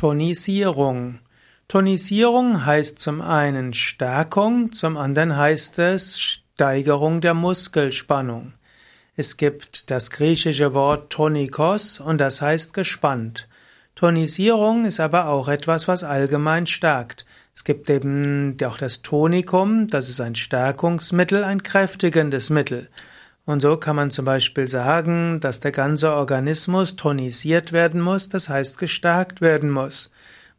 Tonisierung. Tonisierung heißt zum einen Stärkung, zum anderen heißt es Steigerung der Muskelspannung. Es gibt das griechische Wort tonikos und das heißt gespannt. Tonisierung ist aber auch etwas, was allgemein stärkt. Es gibt eben auch das Tonikum, das ist ein Stärkungsmittel, ein kräftigendes Mittel. Und so kann man zum Beispiel sagen, dass der ganze Organismus tonisiert werden muss, das heißt gestärkt werden muss.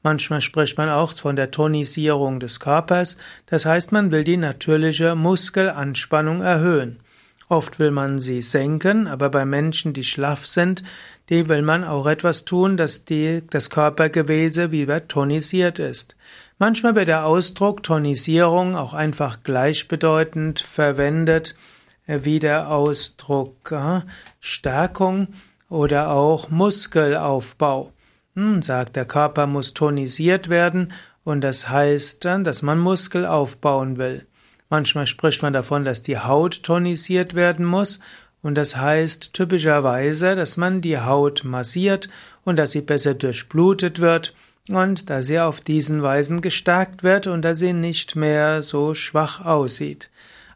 Manchmal spricht man auch von der Tonisierung des Körpers, das heißt man will die natürliche Muskelanspannung erhöhen. Oft will man sie senken, aber bei Menschen, die schlaff sind, die will man auch etwas tun, dass die, das Körpergewebe wieder tonisiert ist. Manchmal wird der Ausdruck Tonisierung auch einfach gleichbedeutend verwendet wie der Ausdruck äh, Stärkung oder auch Muskelaufbau. Hm, sagt, der Körper muss tonisiert werden und das heißt dann, dass man Muskel aufbauen will. Manchmal spricht man davon, dass die Haut tonisiert werden muss und das heißt typischerweise, dass man die Haut massiert und dass sie besser durchblutet wird und dass sie auf diesen Weisen gestärkt wird und dass sie nicht mehr so schwach aussieht.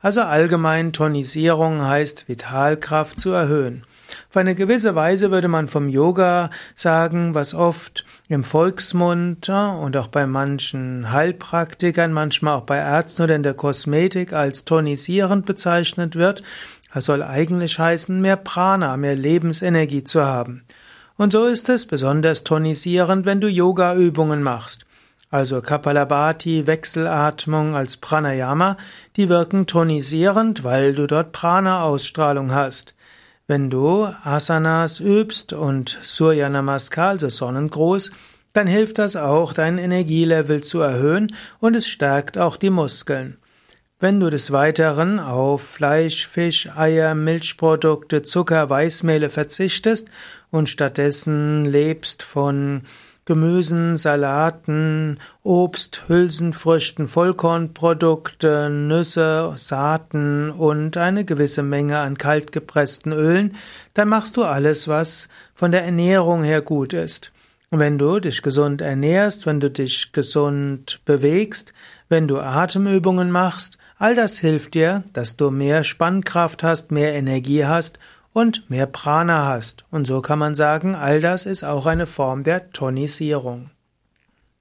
Also allgemein Tonisierung heißt Vitalkraft zu erhöhen. Auf eine gewisse Weise würde man vom Yoga sagen, was oft im Volksmund und auch bei manchen Heilpraktikern, manchmal auch bei Ärzten oder in der Kosmetik als tonisierend bezeichnet wird. Das soll eigentlich heißen, mehr Prana, mehr Lebensenergie zu haben. Und so ist es besonders tonisierend, wenn du Yoga-Übungen machst. Also Kapalabhati, Wechselatmung als Pranayama, die wirken tonisierend, weil du dort Prana-Ausstrahlung hast. Wenn du Asanas übst und Surya Namaskar, also Sonnengruß, dann hilft das auch, dein Energielevel zu erhöhen und es stärkt auch die Muskeln. Wenn du des Weiteren auf Fleisch, Fisch, Eier, Milchprodukte, Zucker, Weißmehle verzichtest und stattdessen lebst von Gemüsen, Salaten, Obst, Hülsenfrüchten, Vollkornprodukte, Nüsse, Saaten und eine gewisse Menge an kaltgepressten Ölen, dann machst du alles, was von der Ernährung her gut ist. Und wenn du dich gesund ernährst, wenn du dich gesund bewegst, wenn du Atemübungen machst, all das hilft dir, dass du mehr Spannkraft hast, mehr Energie hast und mehr Prana hast. Und so kann man sagen, all das ist auch eine Form der Tonisierung.